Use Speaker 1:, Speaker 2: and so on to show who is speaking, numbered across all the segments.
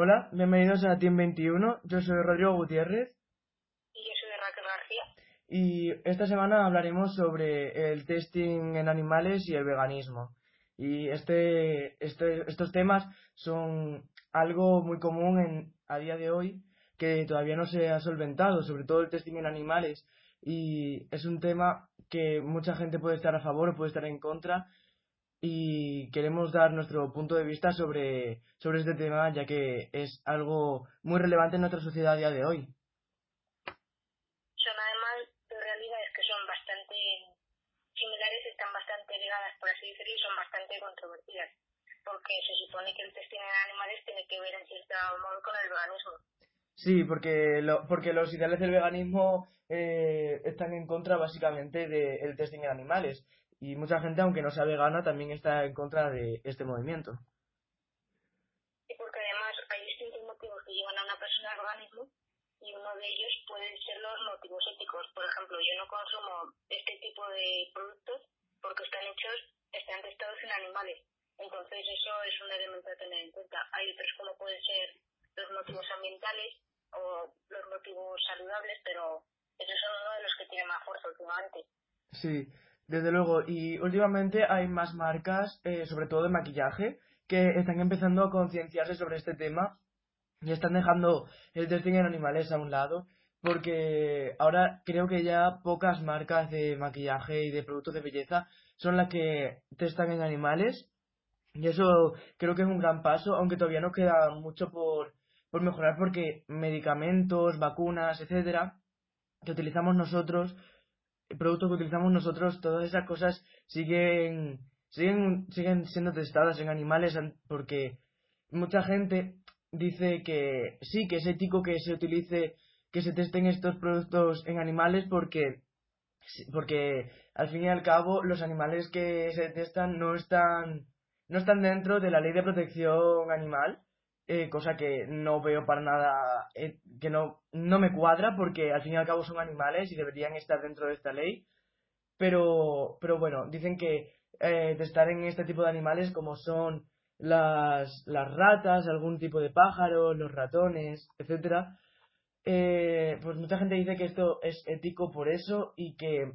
Speaker 1: Hola, bienvenidos a Team 21. Yo soy Rodrigo Gutiérrez.
Speaker 2: Y yo soy Raquel García.
Speaker 1: Y esta semana hablaremos sobre el testing en animales y el veganismo. Y este, este, estos temas son algo muy común en, a día de hoy que todavía no se ha solventado, sobre todo el testing en animales. Y es un tema que mucha gente puede estar a favor o puede estar en contra, y queremos dar nuestro punto de vista sobre, sobre este tema, ya que es algo muy relevante en nuestra sociedad a día de hoy.
Speaker 2: Son además de realidades que son bastante similares, están bastante ligadas, por así decirlo, y son bastante controvertidas, porque se supone que el testing en animales tiene que ver en cierto modo con el veganismo.
Speaker 1: Sí, porque, lo, porque los ideales del veganismo eh, están en contra básicamente del testing en animales y mucha gente, aunque no sea vegana, también está en contra de este movimiento.
Speaker 2: Y porque además hay distintos motivos que llevan a una persona al organismo y uno de ellos pueden ser los motivos éticos. Por ejemplo, yo no consumo este tipo de productos porque están hechos, están testados en animales. Entonces eso es un elemento a tener en cuenta. Hay otros como pueden ser los motivos ambientales o los motivos saludables, pero esos son uno de los que tienen más fuerza últimamente.
Speaker 1: Sí. Desde luego, y últimamente hay más marcas, eh, sobre todo de maquillaje, que están empezando a concienciarse sobre este tema y están dejando el testing en animales a un lado, porque ahora creo que ya pocas marcas de maquillaje y de productos de belleza son las que testan en animales, y eso creo que es un gran paso, aunque todavía nos queda mucho por, por mejorar, porque medicamentos, vacunas, etcétera, que utilizamos nosotros productos que utilizamos nosotros, todas esas cosas siguen, siguen, siguen siendo testadas en animales porque mucha gente dice que sí, que es ético que se utilice, que se testen estos productos en animales porque, porque al fin y al cabo los animales que se testan no están, no están dentro de la ley de protección animal eh, cosa que no veo para nada, eh, que no, no me cuadra porque al fin y al cabo son animales y deberían estar dentro de esta ley. Pero, pero bueno, dicen que eh, testar en este tipo de animales como son las, las ratas, algún tipo de pájaro, los ratones, etcétera, eh, pues mucha gente dice que esto es ético por eso y que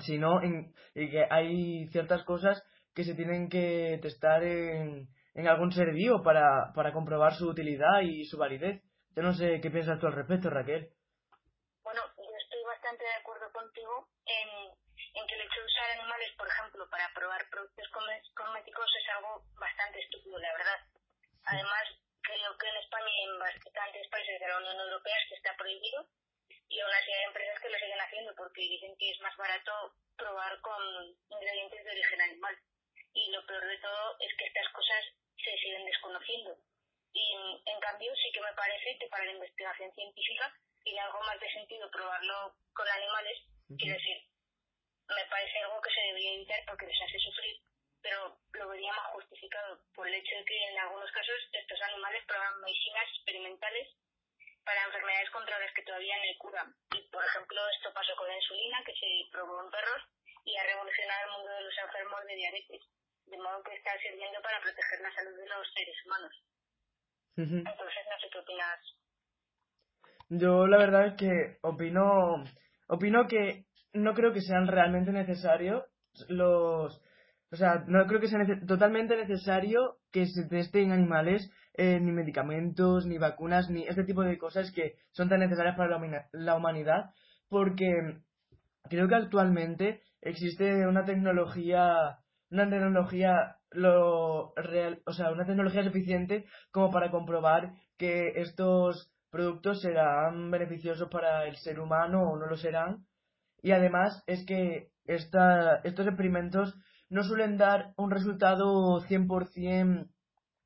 Speaker 1: si no, y que hay ciertas cosas que se tienen que testar en, en algún ser vivo para, para comprobar su utilidad y su validez. Yo no sé qué piensas tú al respecto, Raquel.
Speaker 2: Bueno, yo estoy bastante de acuerdo contigo en, en que el hecho de usar animales, por ejemplo, para probar productos cosméticos es algo bastante estúpido, la verdad. Además, creo que en España y en bastantes países de la Unión Europea esto está prohibido y aún así hay empresas que lo siguen haciendo porque dicen que es más barato probar con ingredientes de origen animal. Y lo peor de todo es que estas cosas se siguen desconociendo. Y en cambio sí que me parece que para la investigación científica tiene algo más de sentido probarlo con animales, quiero decir, me parece algo que se debería evitar porque les hace sufrir, pero lo vería más justificado por el hecho de que en algunos casos estos animales prueban medicinas experimentales para enfermedades contra las que todavía no hay cura. Y, por ejemplo, esto pasó con la insulina, que se probó en perros y ha revolucionado el mundo de los enfermos de diabetes de modo que está sirviendo para proteger la salud de los seres humanos. Entonces, no sé qué opinas.
Speaker 1: Yo la verdad es que opino, opino que no creo que sean realmente necesarios los, o sea, no creo que sea totalmente necesario que se testen animales eh, ni medicamentos, ni vacunas, ni este tipo de cosas que son tan necesarias para la, la humanidad, porque creo que actualmente existe una tecnología una tecnología lo real, o sea, una tecnología suficiente como para comprobar que estos productos serán beneficiosos para el ser humano o no lo serán. Y además es que esta, estos experimentos no suelen dar un resultado 100%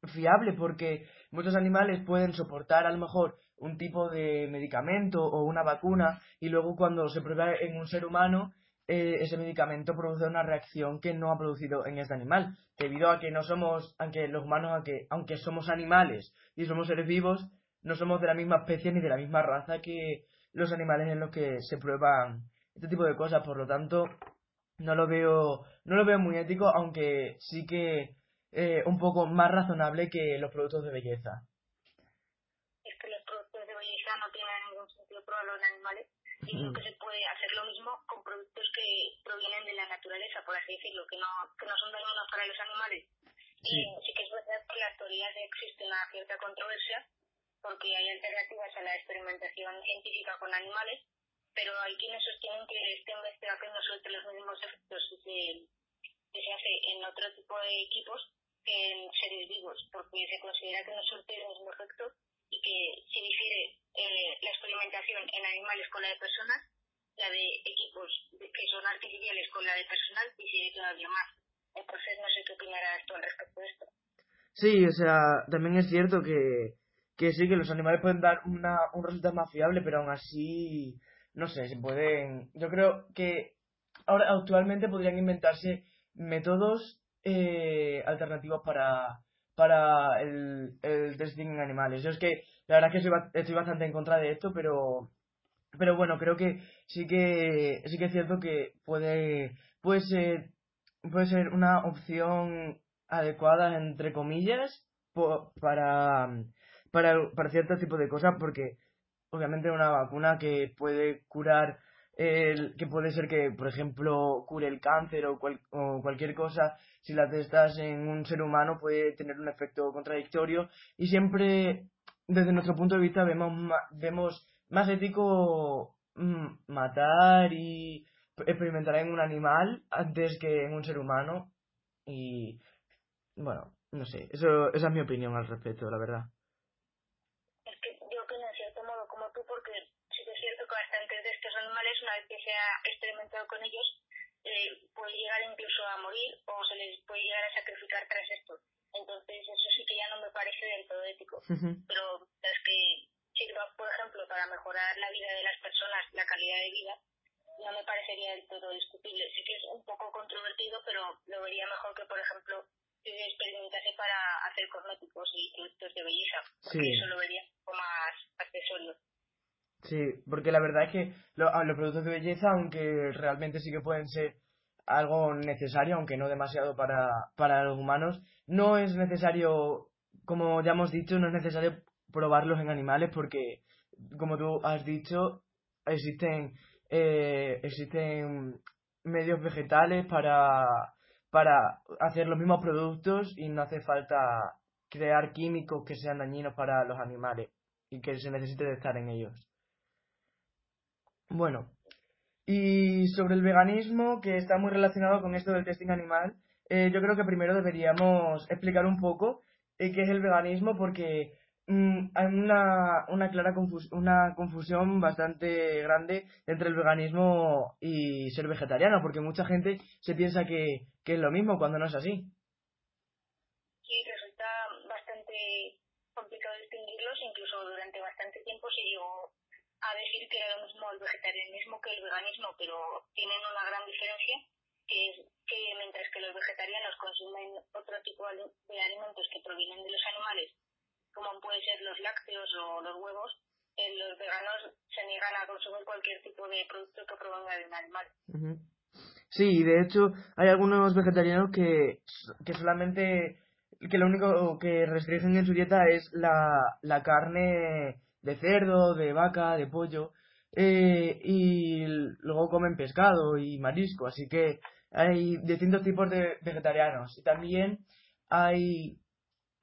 Speaker 1: fiable porque muchos animales pueden soportar a lo mejor un tipo de medicamento o una vacuna y luego cuando se prueba en un ser humano eh, ese medicamento produce una reacción que no ha producido en este animal debido a que no somos aunque los humanos aunque, aunque somos animales y somos seres vivos no somos de la misma especie ni de la misma raza que los animales en los que se prueban este tipo de cosas por lo tanto no lo veo no lo veo muy ético aunque sí que eh, un poco más razonable que los productos de belleza.
Speaker 2: Es que los productos de belleza no tienen ningún sentido probarlo en animales, sino que se puede hacer lo mismo con productos que provienen de la naturaleza, por así decirlo, que no, que no son dañinos para los animales. Sí. sí que es verdad que en la actualidad existe una cierta controversia, porque hay alternativas a la experimentación científica con animales, pero hay quienes sostienen que esta investigación no suelte los mismos efectos que que se hace en otro tipo de equipos que en seres vivos, porque se considera que no surte el mismo efecto y que se difiere eh, la experimentación en animales con la de personas, la de equipos que son artificiales con la de personal difiere todavía más. Entonces no sé qué opinarás tú al respecto de esto.
Speaker 1: Sí, o sea, también es cierto que, que sí, que los animales pueden dar una, un resultado más fiable, pero aún así, no sé, se pueden... Yo creo que ahora actualmente podrían inventarse métodos eh, alternativos para, para el, el testing en animales. Yo es que la verdad es que estoy, bastante en contra de esto, pero pero bueno, creo que sí que sí que es cierto que puede puede ser puede ser una opción adecuada entre comillas para para para cierto tipo de cosas porque obviamente una vacuna que puede curar el, que puede ser que, por ejemplo, cure el cáncer o, o, cualquier cosa, si la testas en un ser humano puede tener un efecto contradictorio y siempre, desde nuestro punto de vista, vemos, vemos más ético mm, matar y experimentar en un animal antes que en un ser humano y, bueno, no sé, eso, esa es mi opinión al respecto, la verdad.
Speaker 2: una vez que se ha experimentado con ellos, eh, puede llegar incluso a morir o se les puede llegar a sacrificar tras esto. Entonces, eso sí que ya no me parece del todo ético. Pero es que sirva, por ejemplo, para mejorar la vida de las personas, la calidad de vida, no me parecería del todo discutible. Sí que es un poco controvertido, pero lo vería mejor que, por ejemplo, se experimentase para hacer cosméticos y productos de belleza. Porque eso lo vería como más accesorio.
Speaker 1: Sí, porque la verdad es que los productos de belleza, aunque realmente sí que pueden ser algo necesario, aunque no demasiado para, para los humanos, no es necesario, como ya hemos dicho, no es necesario probarlos en animales porque, como tú has dicho, existen, eh, existen medios vegetales para, para hacer los mismos productos y no hace falta crear químicos que sean dañinos para los animales y que se necesite de estar en ellos. Bueno, y sobre el veganismo, que está muy relacionado con esto del testing animal, eh, yo creo que primero deberíamos explicar un poco eh, qué es el veganismo, porque mm, hay una, una clara una confusión bastante grande entre el veganismo y ser vegetariano, porque mucha gente se piensa que, es lo mismo cuando no es así.
Speaker 2: Sí, resulta bastante complicado distinguirlos, incluso durante bastante tiempo se llegó a decir que era lo mismo el vegetarianismo que el veganismo, pero tienen una gran diferencia, que es que mientras que los vegetarianos consumen otro tipo de alimentos que provienen de los animales, como pueden ser los lácteos o los huevos, eh, los veganos se niegan a consumir cualquier tipo de producto que provenga de un animal.
Speaker 1: Sí, de hecho hay algunos vegetarianos que, que solamente, que lo único que restringen en su dieta es la, la carne de cerdo, de vaca, de pollo, eh, y luego comen pescado y marisco, así que hay distintos tipos de vegetarianos. Y también hay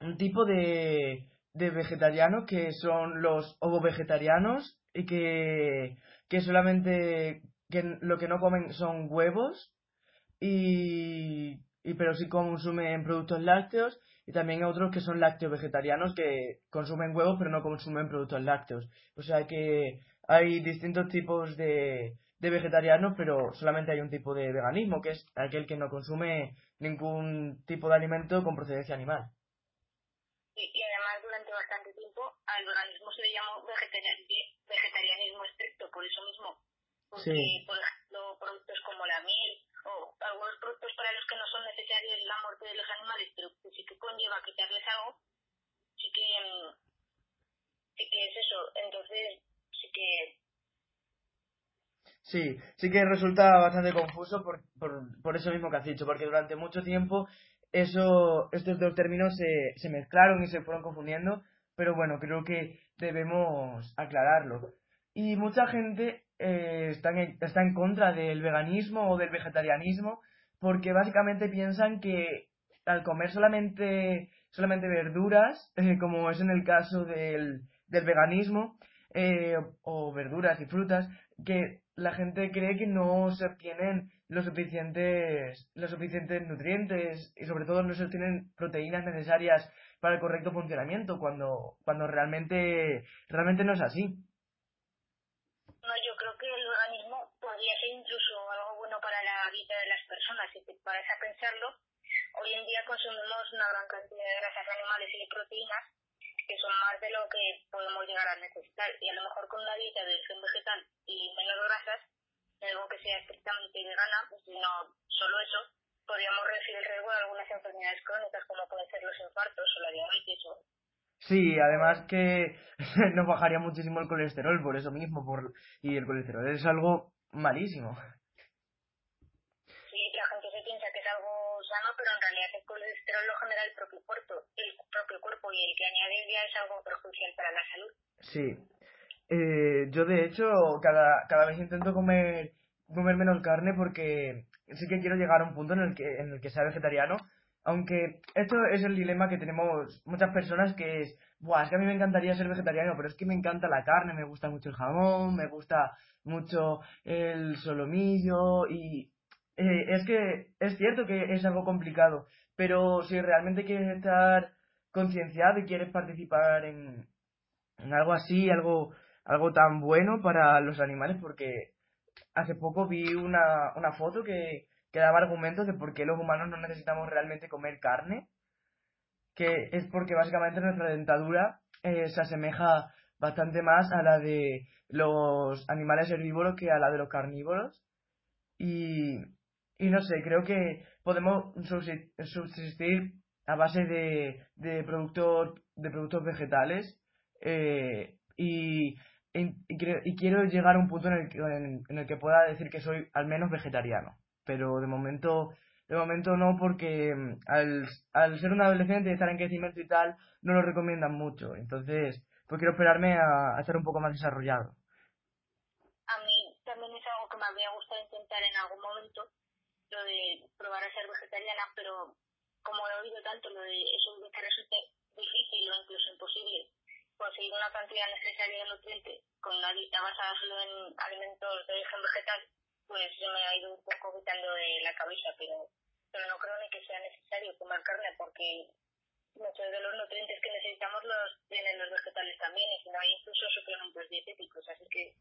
Speaker 1: un tipo de, de vegetarianos que son los ovo-vegetarianos y que, que solamente que lo que no comen son huevos y, y pero sí consumen productos lácteos y también otros que son lácteos vegetarianos que consumen huevos pero no consumen productos lácteos. O sea que hay distintos tipos de, de vegetarianos, pero solamente hay un tipo de veganismo, que es aquel que no consume ningún tipo de alimento con procedencia animal.
Speaker 2: durante bastante tiempo, al veganismo se le llamó vegetarianismo estricto, por eso mismo. Porque, por ejemplo, productos como la miel o algunos productos para los que no son necesarios la muerte de los animales, pero que sí que conlleva quitarles algo, sí que, mm, sí que es eso. Entonces, sí que
Speaker 1: Sí, sí que resulta bastante confuso por, por, por eso mismo que has dicho, porque durante mucho tiempo eso, estos dos términos se, se mezclaron y se fueron confundiendo, pero bueno, creo que debemos aclararlo. Y mucha gente eh, está, en, está en contra del veganismo o del vegetarianismo porque básicamente piensan que al comer solamente, solamente verduras, eh, como es en el caso del, del veganismo, eh, o verduras y frutas, que la gente cree que no se obtienen los suficientes, los suficientes nutrientes y sobre todo no se obtienen proteínas necesarias para el correcto funcionamiento cuando, cuando realmente, realmente no es así.
Speaker 2: No, yo creo que el organismo podría ser incluso algo bueno para la vida de las personas. Si te parece a pensarlo, hoy en día consumimos una gran cantidad de grasas animales y de proteínas que son más de lo que podemos llegar a necesitar. Y a lo mejor con una dieta de origen vegetal y menos grasas, algo que sea estrictamente vegana, pues no solo eso, podríamos reducir el riesgo de algunas enfermedades crónicas como pueden ser los infartos o la diabetes o
Speaker 1: Sí, además que nos bajaría muchísimo el colesterol por eso mismo, por y el colesterol es algo malísimo.
Speaker 2: La gente se piensa que es algo sano, pero en realidad el colesterol lo genera el propio cuerpo, el propio cuerpo y el que añade ya es algo perjudicial para la salud.
Speaker 1: Sí. Eh, yo de hecho cada, cada vez intento comer comer menos carne porque sí que quiero llegar a un punto en el que en el que sea vegetariano aunque esto es el dilema que tenemos muchas personas que es Buah, es que a mí me encantaría ser vegetariano, pero es que me encanta la carne, me gusta mucho el jamón, me gusta mucho el solomillo y eh, es que es cierto que es algo complicado, pero si realmente quieres estar concienciado y quieres participar en, algo así, algo, algo tan bueno para los animales, porque hace poco vi una, una foto que, que daba argumentos de por qué los humanos no necesitamos realmente comer carne, que es porque básicamente nuestra dentadura eh, se asemeja bastante más a la de los animales herbívoros que a la de los carnívoros. Y, y no sé, creo que podemos subsistir a base de, de, productos, de productos vegetales eh, y, y, quiero llegar a un punto en el, que, en, el que pueda decir que soy al menos vegetariano. Pero de momento, de momento no, porque mm, al, al ser un adolescente y estar en crecimiento y tal, no lo recomiendan mucho. Entonces, pues quiero esperarme a, a un poco más desarrollado.
Speaker 2: A mí también es algo que me habría gustado intentar en algún momento, lo de probar a ser vegetariana, pero como he oído tanto lo de eso que resulta difícil o incluso imposible conseguir una cantidad necesaria de nutrientes con una dieta basada solo en alimentos de origen vegetal, pues se me ha ido un poco quitando de la cabeza, pero, pero no creo ni que sea necesario comer carne porque muchos de los nutrientes que necesitamos los tienen los vegetales también, y si no hay incluso suplementos dietéticos, así que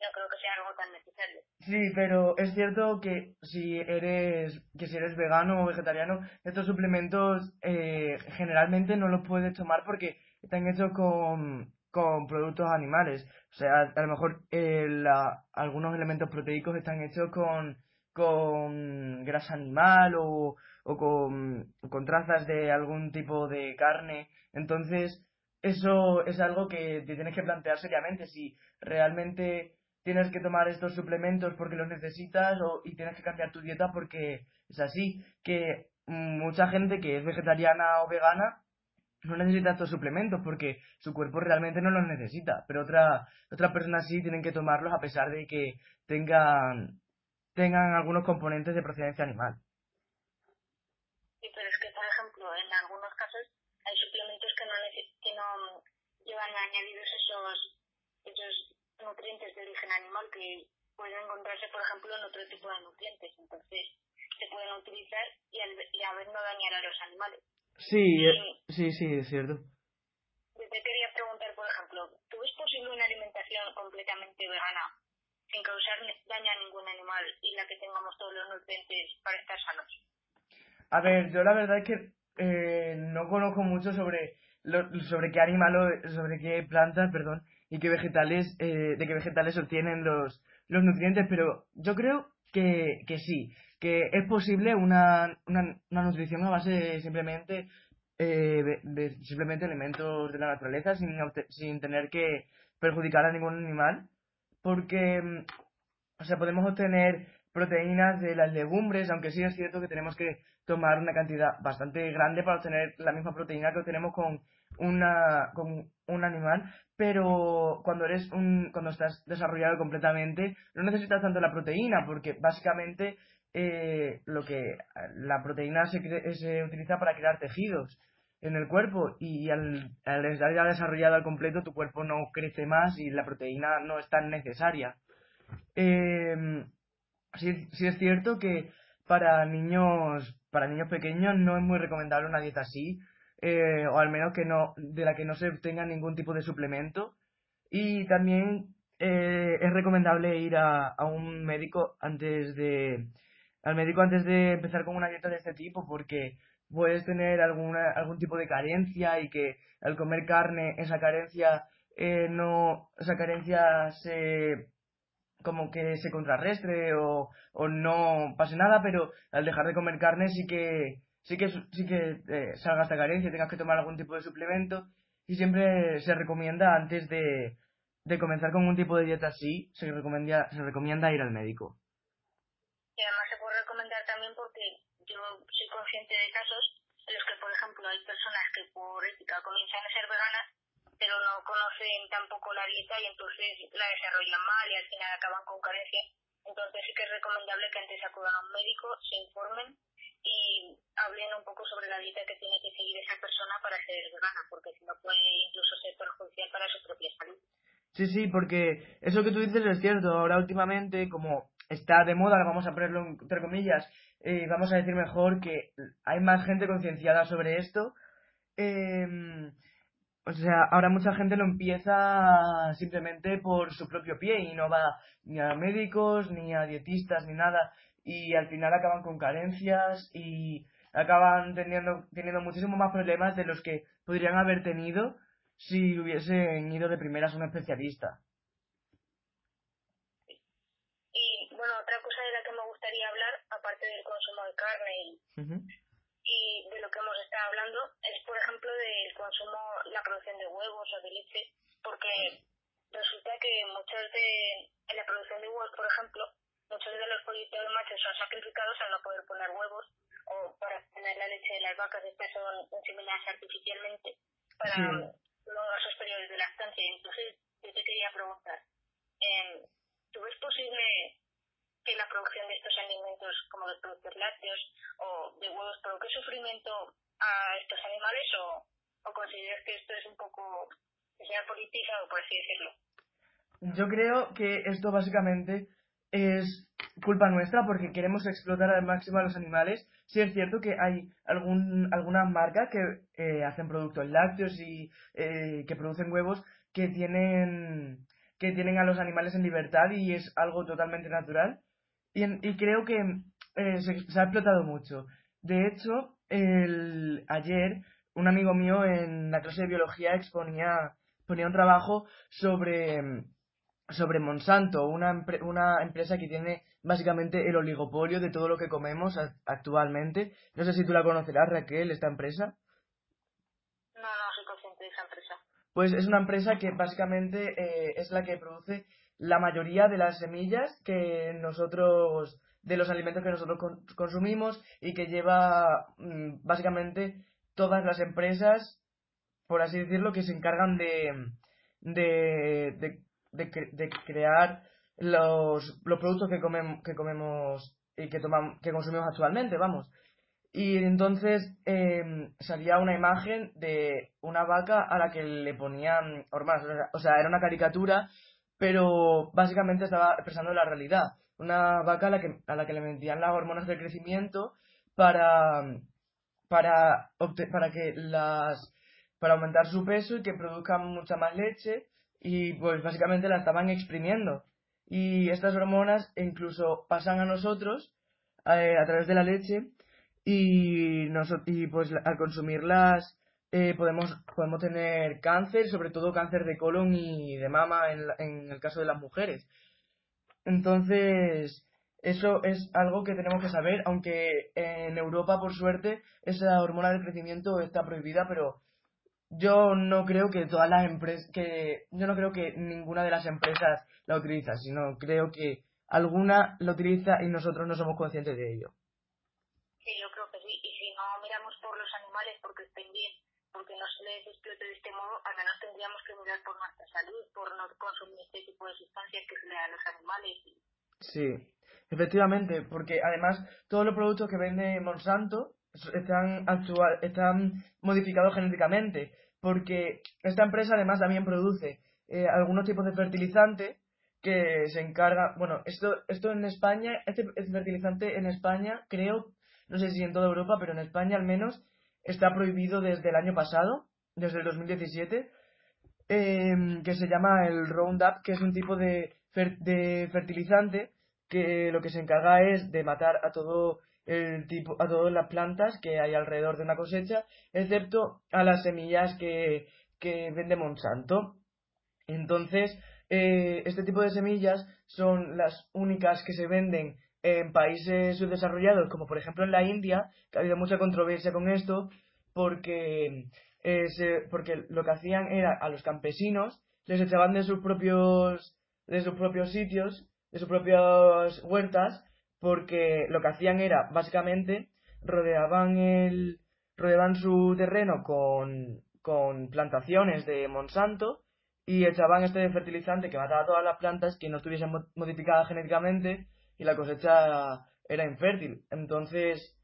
Speaker 2: no creo que sea algo tan necesario.
Speaker 1: Sí, pero es cierto que si eres que si eres vegano o vegetariano, estos suplementos eh, generalmente no los puedes tomar porque están hechos con, con productos animales. O sea, a lo mejor eh, la, algunos elementos proteicos están hechos con, con grasa animal o, o con, con trazas de algún tipo de carne. Entonces, eso es algo que te tienes que plantear seriamente. Si realmente tienes que tomar estos suplementos porque los necesitas o, y tienes que cambiar tu dieta porque es así. Que mucha gente que es vegetariana o vegana no necesita estos suplementos porque su cuerpo realmente no los necesita, pero otra, otras personas sí tienen que tomarlos a pesar de que tengan, tengan algunos componentes de procedencia animal.
Speaker 2: Sí, pero es que, por ejemplo, en algunos casos hay suplementos que no, que no llevan añadidos esos, esos nutrientes de origen animal que pueden encontrarse, por ejemplo, en otro tipo de nutrientes. Entonces, se pueden utilizar y, al, y a ver no dañar a los animales.
Speaker 1: Sí, sí, sí, es cierto.
Speaker 2: Yo te quería preguntar, por ejemplo, ¿tú ves posible una alimentación completamente vegana sin causar daño a ningún animal y la que tengamos todos los nutrientes para estar sanos?
Speaker 1: A ver, yo la verdad es que eh, no conozco mucho sobre, sobre qué animal, sobre qué plantas, perdón, y qué vegetales, eh, de qué vegetales obtienen los, los nutrientes, pero yo creo que, que sí, que es posible una, una, una nutrición a base simplemente eh, de, simplemente elementos de la naturaleza sin, sin tener que perjudicar a ningún animal, porque, mm, o sea, podemos obtener proteínas de las legumbres, aunque sí es cierto que tenemos que tomar una cantidad bastante grande para obtener la misma proteína que obtenemos con una con un animal, pero cuando eres un cuando estás desarrollado completamente no necesitas tanto la proteína porque básicamente eh, lo que la proteína se, se utiliza para crear tejidos en el cuerpo y al, al estar ya desarrollado al completo tu cuerpo no crece más y la proteína no es tan necesaria. Eh, sí, sí es cierto que para niños para niños pequeños no es muy recomendable una dieta así eh, o al menos que no de la que no se obtenga ningún tipo de suplemento. Y también eh, es recomendable ir a, a un médico antes de al médico antes de empezar con una dieta de este tipo porque puedes tener alguna, algún tipo de carencia y que al comer carne esa carencia eh, no esa carencia se como que se contrarrestre o, o no pase nada pero al dejar de comer carne sí que sí que sí que eh, salga esta carencia tengas que tomar algún tipo de suplemento y siempre se recomienda antes de, de comenzar con un tipo de dieta así se recomienda se recomienda ir al médico
Speaker 2: soy consciente de casos en los que, por ejemplo, hay personas que por ética comienzan a ser veganas, pero no conocen tampoco la dieta y entonces la desarrollan mal y al final acaban con carencia. Entonces sí que es recomendable que antes acudan a un médico, se informen y hablen un poco sobre la dieta que tiene que seguir esa persona para ser vegana, porque si no puede incluso ser perjudicial para su propia salud.
Speaker 1: Sí, sí, porque eso que tú dices es cierto. Ahora últimamente, como está de moda, vamos a ponerlo entre comillas, eh, vamos a decir mejor que hay más gente concienciada sobre esto. Em, o sea, ahora mucha gente lo empieza simplemente por su propio pie y no va ni a médicos, ni a dietistas, ni nada. Y al final acaban con carencias y acaban teniendo, teniendo muchísimo más problemas de los que podrían haber tenido si hubiesen ido de primeras a un especialista.
Speaker 2: aparte del consumo de carne y, de lo que hemos estado hablando, es por ejemplo del consumo, la producción de huevos o de leche, porque resulta que muchos de, en la producción de huevos, por ejemplo, muchos de los pollitos machos son sacrificados al no poder poner huevos o para tener la leche de las vacas, estas son inseminadas artificialmente para los gasos periodos de lactancia. Entonces, yo te quería preguntar, eh, ¿tú ves posible que la producción de estos alimentos como los productos lácteos o de huevos provoque sufrimiento a estos animales o, o consideras que esto es un poco que sea politizado, por así decirlo?
Speaker 1: Yo creo que esto básicamente es culpa nuestra porque queremos explotar al máximo a los animales. Sí es cierto que hay algún, algunas marcas que eh, hacen productos lácteos y eh, que producen huevos que tienen que tienen a los animales en libertad y es algo totalmente natural y, creo que eh, se, ha explotado mucho. De hecho, el, ayer un amigo mío en la clase de biología exponía ponía un trabajo sobre, sobre Monsanto, una, una empresa que tiene básicamente el oligopolio de todo lo que comemos actualmente. No sé si tú la conocerás, Raquel, esta empresa.
Speaker 2: No, no soy consciente de esa empresa.
Speaker 1: Pues es una empresa que básicamente eh, es la que produce la mayoría de las semillas que nosotros, de los alimentos que nosotros consumimos y que lleva mm, básicamente todas las empresas, por así decirlo, que se encargan de, de, de, crear los, los productos que, que comemos y que, tomamos, que consumimos actualmente, vamos. Y entonces eh, salía una imagen de una vaca a la que le ponían hormonas. O sea, era una caricatura pero básicamente estaba expresando la realidad. Una vaca a la que, a la que le metían las hormonas del crecimiento para, para, para que las para aumentar su peso y que produzcan mucha más leche y pues básicamente la estaban exprimiendo y estas hormonas incluso pasan a nosotros eh, a través de la leche y, nos, y pues al consumirlas eh, podemos, podemos tener cáncer, sobre todo cáncer de colon y de mama en, en el caso de las mujeres. Entonces, eso es algo que tenemos que saber, aunque en Europa, por suerte, esa hormona del crecimiento está prohibida, pero yo no creo que todas las empresas, que yo no creo que ninguna de las empresas la utiliza, sino creo que alguna la utiliza y nosotros no somos conscientes de ello.
Speaker 2: Sí, yo creo que sí. Y si no miramos por los animales porque estén bien, porque no se les explote de este modo, al menos tendríamos que mirar por nuestra salud, por no consumir este tipo de sustancias que se le dan a los animales.
Speaker 1: Sí, efectivamente, porque además todos los productos que vende Monsanto están actual, están modificados genéticamente porque esta empresa además también produce eh, algunos tipos de fertilizante que se encarga, bueno, esto, esto en España, este fertilizante en España, creo, no sé si en toda Europa, pero en España al menos, está prohibido desde el año pasado, desde el 2017, em, que se llama el Roundup, que es un tipo de, de fertilizante que lo que se encarga es de matar a todo el tipo, a todas las plantas que hay alrededor de una cosecha, excepto a las semillas que, que vende Monsanto. Entonces, eh, este tipo de semillas son las únicas que se venden en países subdesarrollados, como por ejemplo en la India, que ha habido mucha controversia con esto, porque, eh, porque lo que hacían era a los campesinos les echaban de sus propios de sus propios sitios, de sus propias huertas, porque lo que hacían era, básicamente, rodeaban el rodeaban su terreno con, con plantaciones de Monsanto y echaban este fertilizante que mataba todas las plantas que no estuviesen modificadas genéticamente y la cosecha era infértil. Entonces,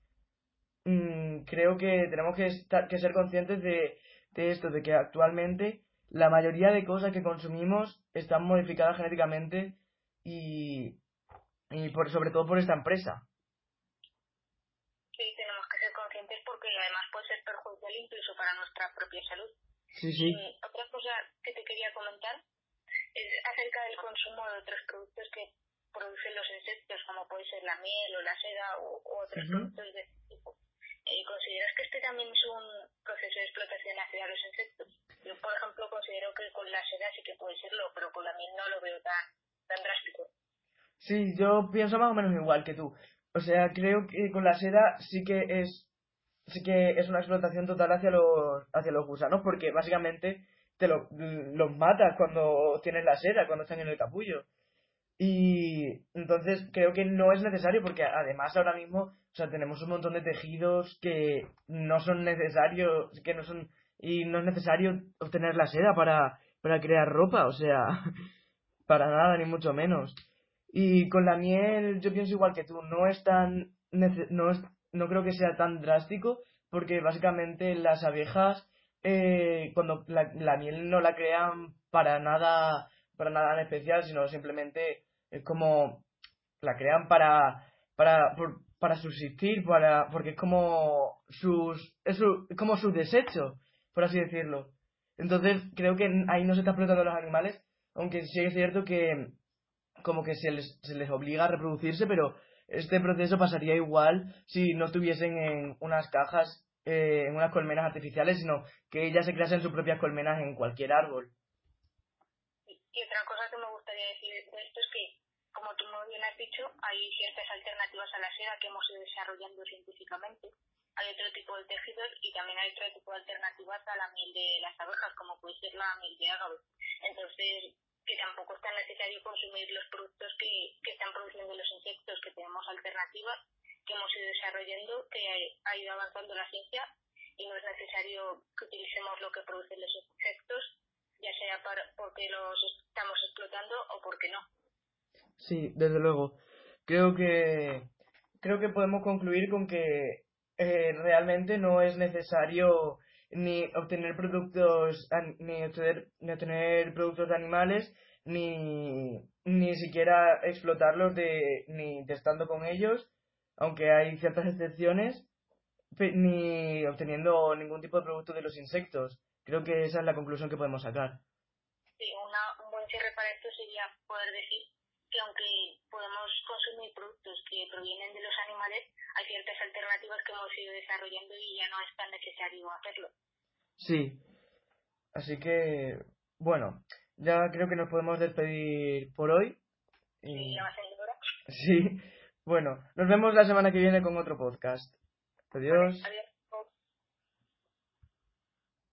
Speaker 1: mm, creo que tenemos que, que ser conscientes de, de esto, de que actualmente la mayoría de cosas que consumimos están modificadas genéticamente y, y por, sobre todo por esta empresa.
Speaker 2: Sí, tenemos que ser conscientes porque además puede ser perjudicial incluso para nuestra propia salud.
Speaker 1: Sí, sí.
Speaker 2: Y otra cosa que te quería comentar es acerca del consumo de otros productos que producen los insectos, como puede ser la miel o la seda u, otros productos de este tipo. Eh, ¿Consideras que este también es un proceso de explotación hacia los insectos? Yo, por ejemplo, considero que con la seda sí que puede serlo, pero con la miel no lo veo tan, tan drástico.
Speaker 1: Sí, yo pienso más o menos igual que tú. O sea, creo que con la seda sí que es sí que es una explotación total hacia los hacia los gusanos porque básicamente te lo, los matas cuando tienes la seda, cuando están en el capullo. Y entonces creo que no es necesario porque además ahora mismo, o sea, tenemos un montón de tejidos que no son necesarios, que no son y no es necesario obtener la seda para para crear ropa, o sea, para nada ni mucho menos. Y con la miel yo pienso igual que tú, no es tan no es, no creo que sea tan drástico porque básicamente las abejas eh, cuando la, miel no la crean para nada para nada en especial sino simplemente es como la crean para para para subsistir para porque es como sus es, es como su desecho por así decirlo. Entonces creo que ahí no se está explotando los animales aunque sí es cierto que como que se les, se les obliga a reproducirse, pero este proceso pasaría igual si no estuviesen en unas cajas, eh, en unas colmenas artificiales, sino que ellas se creasen sus propias colmenas en cualquier árbol.
Speaker 2: Y otra cosa que me gustaría decir de esto es que, como tú muy bien has dicho, hay ciertas alternativas a la seda que hemos ido desarrollando científicamente. Hay otro tipo de tejidos y también hay otro tipo de alternativas a la miel de las abejas, como puede ser la miel de ágave. Entonces, que tampoco es tan necesario consumir los productos que, que están produciendo los insectos, que tenemos alternativas que hemos ido desarrollando, que ha ido avanzando la ciencia y no es necesario que utilicemos lo que producen los insectos, ya sea porque los estamos explotando o porque no.
Speaker 1: Sí, desde luego. Creo que creo que podemos concluir con que eh, realmente no es necesario ni obtener productos, ni obtener, ni obtener productos animales, ni, ni siquiera explotarlos de, ni testando con ellos, aunque hay ciertas excepciones, ni obteniendo ningún tipo de producto de los insectos. Creo que esa es la conclusión que podemos sacar.
Speaker 2: Sí, una, un buen cierre para esto sería poder decir que aunque podemos consumir productos que provienen de los animales, hay ciertas alternativas que hemos ido desarrollando y ya no es tan necesario hacerlo.
Speaker 1: Sí. Así que, bueno, ya creo que nos podemos despedir por hoy.
Speaker 2: Y...
Speaker 1: Sí. Bueno, nos vemos la semana que viene con otro podcast. Adiós.
Speaker 2: Adiós.